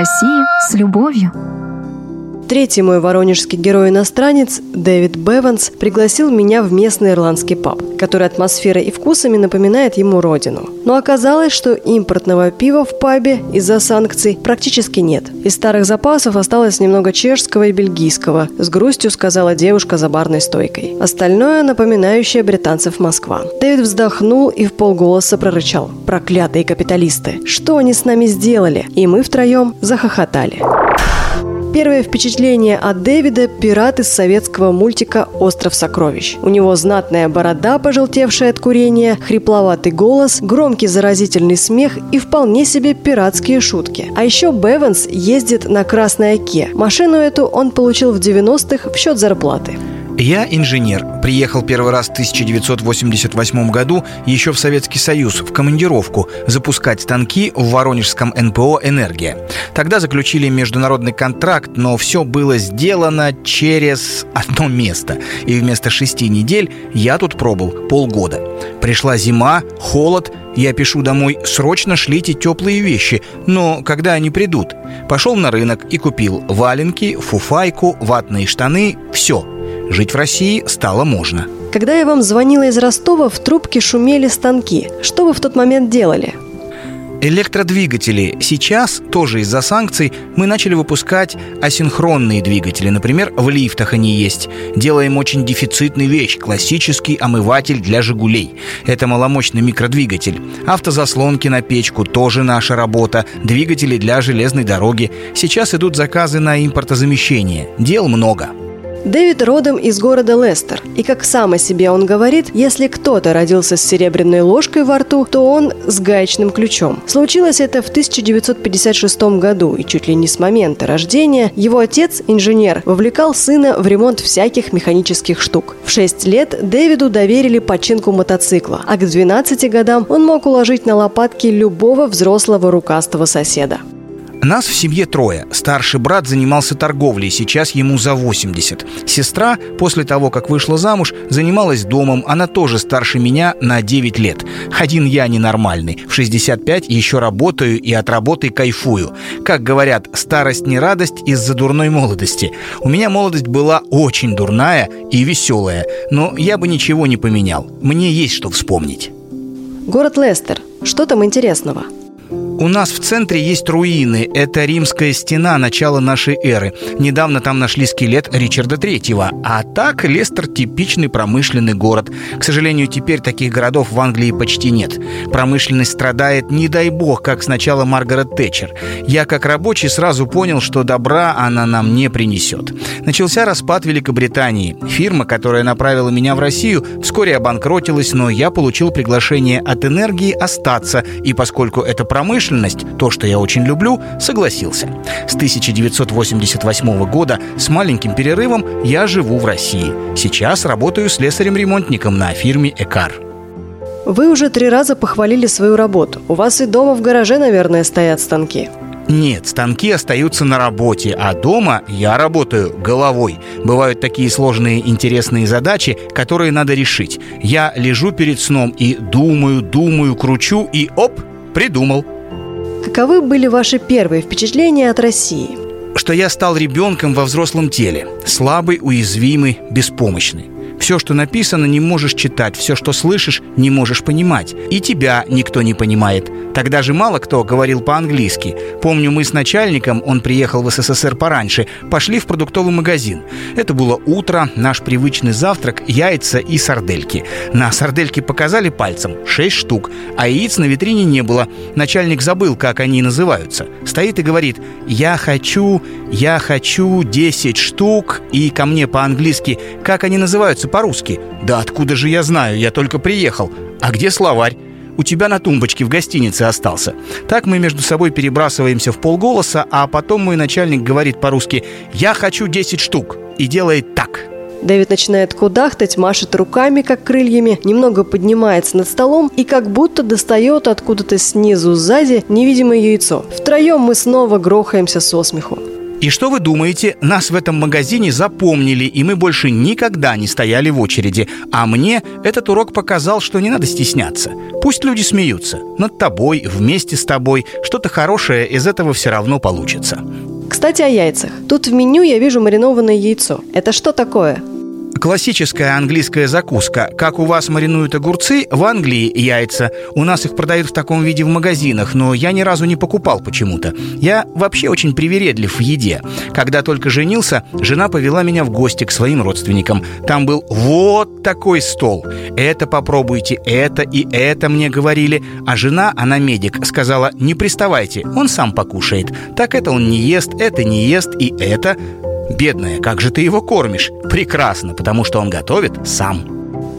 России с любовью. Третий мой воронежский герой-иностранец, Дэвид Беванс, пригласил меня в местный ирландский паб, который атмосферой и вкусами напоминает ему родину. Но оказалось, что импортного пива в пабе из-за санкций практически нет. Из старых запасов осталось немного чешского и бельгийского, с грустью сказала девушка за барной стойкой. Остальное напоминающее британцев Москва. Дэвид вздохнул и в полголоса прорычал. «Проклятые капиталисты! Что они с нами сделали?» И мы втроем захохотали. Первое впечатление от Дэвида – пират из советского мультика «Остров сокровищ». У него знатная борода, пожелтевшая от курения, хрипловатый голос, громкий заразительный смех и вполне себе пиратские шутки. А еще Беванс ездит на Красной Оке. Машину эту он получил в 90-х в счет зарплаты. Я инженер. Приехал первый раз в 1988 году еще в Советский Союз в командировку запускать станки в Воронежском НПО «Энергия». Тогда заключили международный контракт, но все было сделано через одно место. И вместо шести недель я тут пробыл полгода. Пришла зима, холод, я пишу домой «Срочно шлите теплые вещи», но когда они придут? Пошел на рынок и купил валенки, фуфайку, ватные штаны, все – Жить в России стало можно. Когда я вам звонила из Ростова, в трубке шумели станки. Что вы в тот момент делали? Электродвигатели. Сейчас, тоже из-за санкций, мы начали выпускать асинхронные двигатели. Например, в лифтах они есть. Делаем очень дефицитный вещь – классический омыватель для «Жигулей». Это маломощный микродвигатель. Автозаслонки на печку – тоже наша работа. Двигатели для железной дороги. Сейчас идут заказы на импортозамещение. Дел много. Дэвид родом из города Лестер, и как сам о себе он говорит, если кто-то родился с серебряной ложкой во рту, то он с гаечным ключом. Случилось это в 1956 году, и чуть ли не с момента рождения его отец, инженер, вовлекал сына в ремонт всяких механических штук. В 6 лет Дэвиду доверили починку мотоцикла, а к 12 годам он мог уложить на лопатки любого взрослого рукастого соседа. Нас в семье трое. Старший брат занимался торговлей, сейчас ему за 80. Сестра, после того, как вышла замуж, занималась домом. Она тоже старше меня на 9 лет. Один я ненормальный. В 65 еще работаю и от работы кайфую. Как говорят, старость не радость из-за дурной молодости. У меня молодость была очень дурная и веселая, но я бы ничего не поменял. Мне есть что вспомнить. Город Лестер. Что там интересного? У нас в центре есть руины. Это римская стена начала нашей эры. Недавно там нашли скелет Ричарда Третьего. А так Лестер типичный промышленный город. К сожалению, теперь таких городов в Англии почти нет. Промышленность страдает, не дай бог, как сначала Маргарет Тэтчер. Я как рабочий сразу понял, что добра она нам не принесет. Начался распад Великобритании. Фирма, которая направила меня в Россию, вскоре обанкротилась, но я получил приглашение от энергии остаться. И поскольку это промышленность, промышленность, то, что я очень люблю, согласился. С 1988 года с маленьким перерывом я живу в России. Сейчас работаю слесарем-ремонтником на фирме «Экар». Вы уже три раза похвалили свою работу. У вас и дома в гараже, наверное, стоят станки. Нет, станки остаются на работе, а дома я работаю головой. Бывают такие сложные интересные задачи, которые надо решить. Я лежу перед сном и думаю, думаю, кручу и оп, придумал. Каковы были ваши первые впечатления от России? Что я стал ребенком во взрослом теле. Слабый, уязвимый, беспомощный. Все, что написано, не можешь читать, все, что слышишь, не можешь понимать. И тебя никто не понимает. Тогда же мало кто говорил по-английски. Помню, мы с начальником, он приехал в СССР пораньше, пошли в продуктовый магазин. Это было утро, наш привычный завтрак, яйца и сардельки. На сардельки показали пальцем, 6 штук, а яиц на витрине не было. Начальник забыл, как они называются. Стоит и говорит, я хочу, я хочу 10 штук, и ко мне по-английски, как они называются по-русски. Да откуда же я знаю, я только приехал. А где словарь? у тебя на тумбочке в гостинице остался. Так мы между собой перебрасываемся в полголоса, а потом мой начальник говорит по-русски «Я хочу 10 штук» и делает так. Дэвид начинает кудахтать, машет руками, как крыльями, немного поднимается над столом и как будто достает откуда-то снизу сзади невидимое яйцо. Втроем мы снова грохаемся со смеху. И что вы думаете, нас в этом магазине запомнили, и мы больше никогда не стояли в очереди. А мне этот урок показал, что не надо стесняться. Пусть люди смеются. Над тобой, вместе с тобой. Что-то хорошее из этого все равно получится. Кстати, о яйцах. Тут в меню я вижу маринованное яйцо. Это что такое? Классическая английская закуска. Как у вас маринуют огурцы, в Англии яйца. У нас их продают в таком виде в магазинах, но я ни разу не покупал почему-то. Я вообще очень привередлив в еде. Когда только женился, жена повела меня в гости к своим родственникам. Там был вот такой стол. Это попробуйте, это и это мне говорили. А жена, она медик, сказала, не приставайте, он сам покушает. Так это он не ест, это не ест и это. Бедная, как же ты его кормишь? Прекрасно, потому что он готовит сам.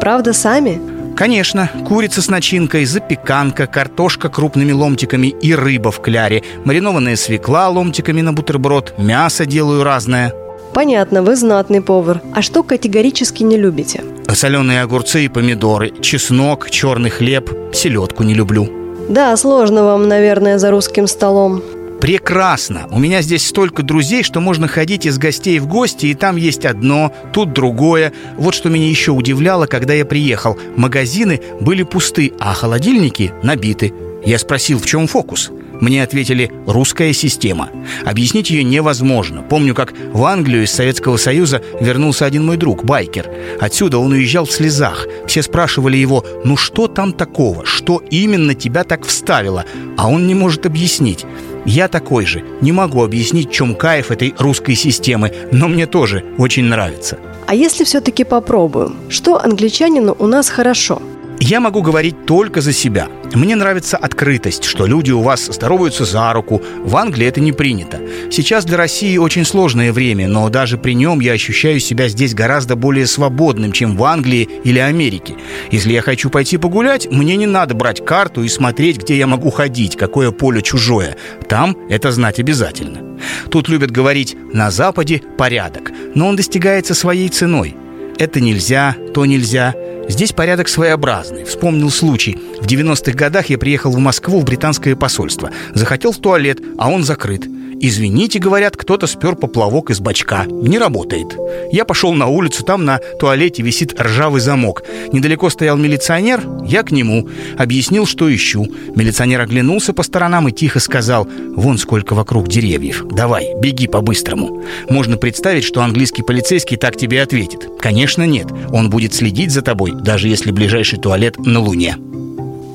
Правда, сами? Конечно, курица с начинкой, запеканка, картошка крупными ломтиками и рыба в кляре, маринованная свекла ломтиками на бутерброд, мясо делаю разное. Понятно, вы знатный повар. А что категорически не любите? Соленые огурцы и помидоры, чеснок, черный хлеб, селедку не люблю. Да, сложно вам, наверное, за русским столом. Прекрасно. У меня здесь столько друзей, что можно ходить из гостей в гости, и там есть одно, тут другое. Вот что меня еще удивляло, когда я приехал. Магазины были пусты, а холодильники набиты. Я спросил, в чем фокус? Мне ответили «русская система». Объяснить ее невозможно. Помню, как в Англию из Советского Союза вернулся один мой друг, байкер. Отсюда он уезжал в слезах. Все спрашивали его «ну что там такого? Что именно тебя так вставило?» А он не может объяснить. Я такой же. Не могу объяснить, в чем кайф этой русской системы, но мне тоже очень нравится. А если все-таки попробуем? Что англичанину у нас хорошо? Я могу говорить только за себя. Мне нравится открытость, что люди у вас здороваются за руку. В Англии это не принято. Сейчас для России очень сложное время, но даже при нем я ощущаю себя здесь гораздо более свободным, чем в Англии или Америке. Если я хочу пойти погулять, мне не надо брать карту и смотреть, где я могу ходить, какое поле чужое. Там это знать обязательно. Тут любят говорить «на Западе порядок», но он достигается своей ценой. Это нельзя, то нельзя – Здесь порядок своеобразный. Вспомнил случай. В 90-х годах я приехал в Москву в британское посольство. Захотел в туалет, а он закрыт. Извините, говорят, кто-то спер поплавок из бачка. Не работает. Я пошел на улицу, там на туалете висит ржавый замок. Недалеко стоял милиционер, я к нему. Объяснил, что ищу. Милиционер оглянулся по сторонам и тихо сказал, вон сколько вокруг деревьев. Давай, беги по-быстрому. Можно представить, что английский полицейский так тебе ответит. Конечно, нет. Он будет следить за тобой, даже если ближайший туалет на Луне.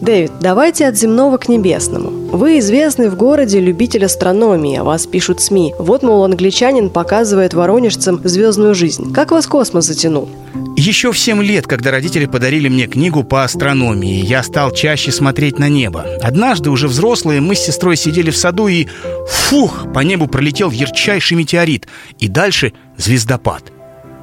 Дэвид, давайте от земного к небесному. Вы известный в городе любитель астрономии, о вас пишут СМИ. Вот, мол, англичанин показывает воронежцам звездную жизнь. Как вас космос затянул? Еще в 7 лет, когда родители подарили мне книгу по астрономии, я стал чаще смотреть на небо. Однажды, уже взрослые, мы с сестрой сидели в саду и... Фух! По небу пролетел ярчайший метеорит. И дальше звездопад.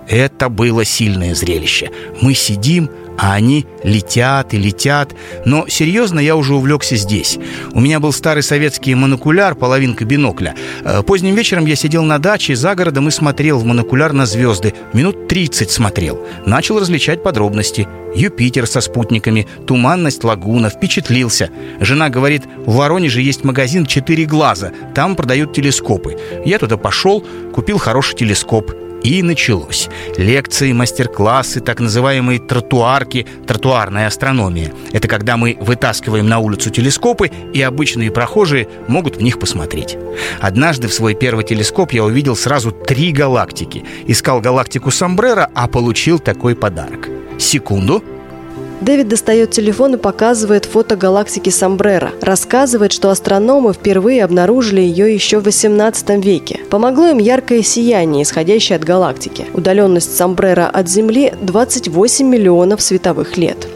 Это было сильное зрелище. Мы сидим, а они летят и летят. Но серьезно я уже увлекся здесь. У меня был старый советский монокуляр, половинка бинокля. Э, поздним вечером я сидел на даче за городом и смотрел в монокуляр на звезды. Минут 30 смотрел. Начал различать подробности. Юпитер со спутниками, туманность лагуна, впечатлился. Жена говорит, в Воронеже есть магазин «Четыре глаза», там продают телескопы. Я туда пошел, купил хороший телескоп. И началось. Лекции, мастер-классы, так называемые тротуарки, тротуарная астрономия. Это когда мы вытаскиваем на улицу телескопы, и обычные прохожие могут в них посмотреть. Однажды в свой первый телескоп я увидел сразу три галактики. Искал галактику Самбрера, а получил такой подарок. Секунду, Дэвид достает телефон и показывает фото галактики Самбрера. Рассказывает, что астрономы впервые обнаружили ее еще в 18 веке. Помогло им яркое сияние, исходящее от галактики. Удаленность Самбрера от Земли 28 миллионов световых лет.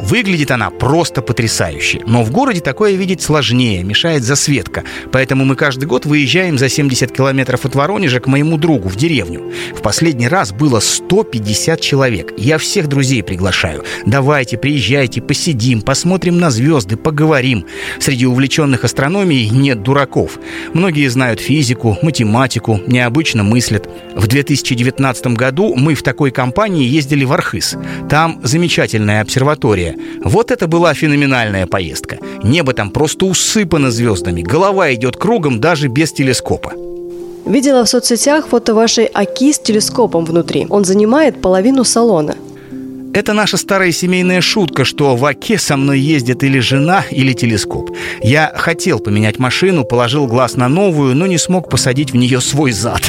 Выглядит она просто потрясающе. Но в городе такое видеть сложнее, мешает засветка. Поэтому мы каждый год выезжаем за 70 километров от Воронежа к моему другу в деревню. В последний раз было 150 человек. Я всех друзей приглашаю. Давайте, приезжайте, посидим, посмотрим на звезды, поговорим. Среди увлеченных астрономией нет дураков. Многие знают физику, математику, необычно мыслят. В 2019 году мы в такой компании ездили в Архыз. Там замечательная обсерватория море. Вот это была феноменальная поездка. Небо там просто усыпано звездами. Голова идет кругом даже без телескопа. Видела в соцсетях фото вашей Аки с телескопом внутри. Он занимает половину салона. Это наша старая семейная шутка, что в Оке со мной ездит или жена, или телескоп. Я хотел поменять машину, положил глаз на новую, но не смог посадить в нее свой зад.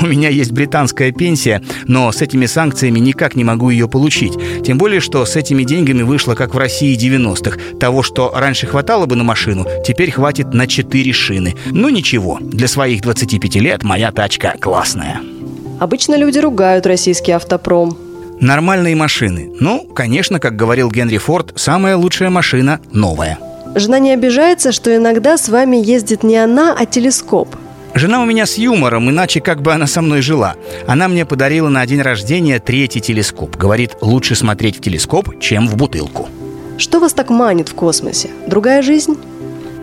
У меня есть британская пенсия, но с этими санкциями никак не могу ее получить. Тем более, что с этими деньгами вышло, как в России 90-х. Того, что раньше хватало бы на машину, теперь хватит на 4 шины. Ну ничего, для своих 25 лет моя тачка классная. Обычно люди ругают российский автопром. Нормальные машины. Ну, конечно, как говорил Генри Форд, самая лучшая машина новая. Жена не обижается, что иногда с вами ездит не она, а телескоп. Жена у меня с юмором, иначе как бы она со мной жила. Она мне подарила на день рождения третий телескоп. Говорит, лучше смотреть в телескоп, чем в бутылку. Что вас так манит в космосе? Другая жизнь?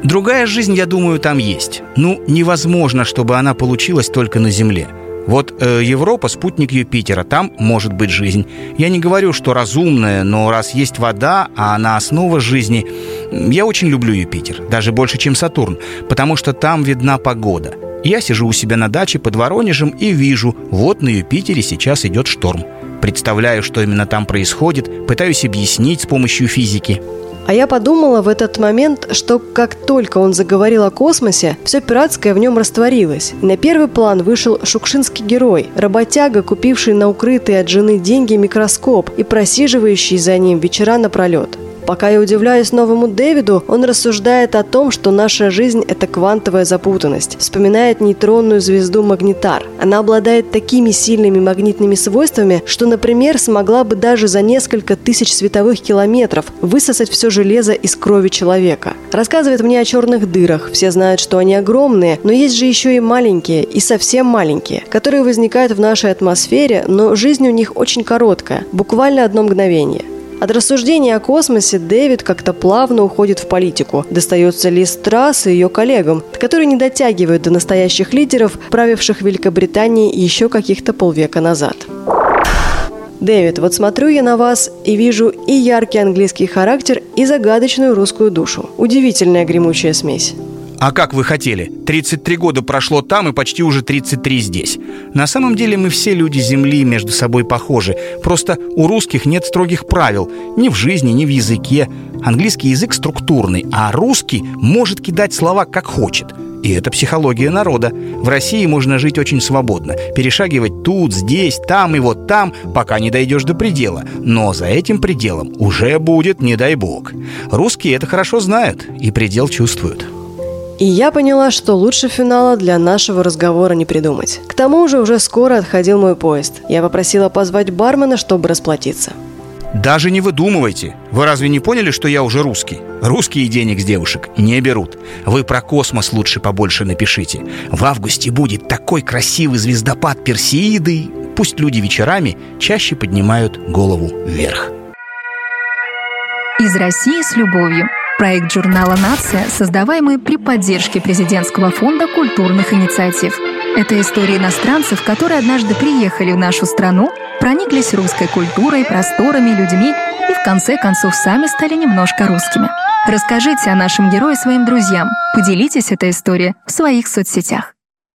Другая жизнь, я думаю, там есть. Ну, невозможно, чтобы она получилась только на Земле. Вот э, Европа – спутник Юпитера, там может быть жизнь. Я не говорю, что разумная, но раз есть вода, а она основа жизни, я очень люблю Юпитер, даже больше, чем Сатурн, потому что там видна погода. Я сижу у себя на даче под Воронежем и вижу, вот на Юпитере сейчас идет шторм. Представляю, что именно там происходит, пытаюсь объяснить с помощью физики – а я подумала в этот момент, что как только он заговорил о космосе, все пиратское в нем растворилось. И на первый план вышел шукшинский герой, работяга, купивший на укрытые от жены деньги микроскоп и просиживающий за ним вечера напролет. Пока я удивляюсь новому Дэвиду, он рассуждает о том, что наша жизнь – это квантовая запутанность. Вспоминает нейтронную звезду Магнитар. Она обладает такими сильными магнитными свойствами, что, например, смогла бы даже за несколько тысяч световых километров высосать все железо из крови человека. Рассказывает мне о черных дырах. Все знают, что они огромные, но есть же еще и маленькие, и совсем маленькие, которые возникают в нашей атмосфере, но жизнь у них очень короткая, буквально одно мгновение. От рассуждений о космосе Дэвид как-то плавно уходит в политику. Достается ли Страс и ее коллегам, которые не дотягивают до настоящих лидеров, правивших Великобританией еще каких-то полвека назад. Дэвид, вот смотрю я на вас и вижу и яркий английский характер, и загадочную русскую душу. Удивительная гремучая смесь. А как вы хотели? 33 года прошло там и почти уже 33 здесь. На самом деле мы все люди Земли между собой похожи. Просто у русских нет строгих правил. Ни в жизни, ни в языке. Английский язык структурный, а русский может кидать слова как хочет. И это психология народа. В России можно жить очень свободно. Перешагивать тут, здесь, там и вот там, пока не дойдешь до предела. Но за этим пределом уже будет, не дай бог. Русские это хорошо знают и предел чувствуют. И я поняла, что лучше финала для нашего разговора не придумать. К тому же уже скоро отходил мой поезд. Я попросила позвать бармена, чтобы расплатиться. Даже не выдумывайте. Вы разве не поняли, что я уже русский? Русские денег с девушек не берут. Вы про космос лучше побольше напишите. В августе будет такой красивый звездопад Персеиды. Пусть люди вечерами чаще поднимают голову вверх. Из России с любовью. Проект журнала «Нация», создаваемый при поддержке Президентского фонда культурных инициатив. Это истории иностранцев, которые однажды приехали в нашу страну, прониклись русской культурой, просторами, людьми и в конце концов сами стали немножко русскими. Расскажите о нашем герое своим друзьям, поделитесь этой историей в своих соцсетях.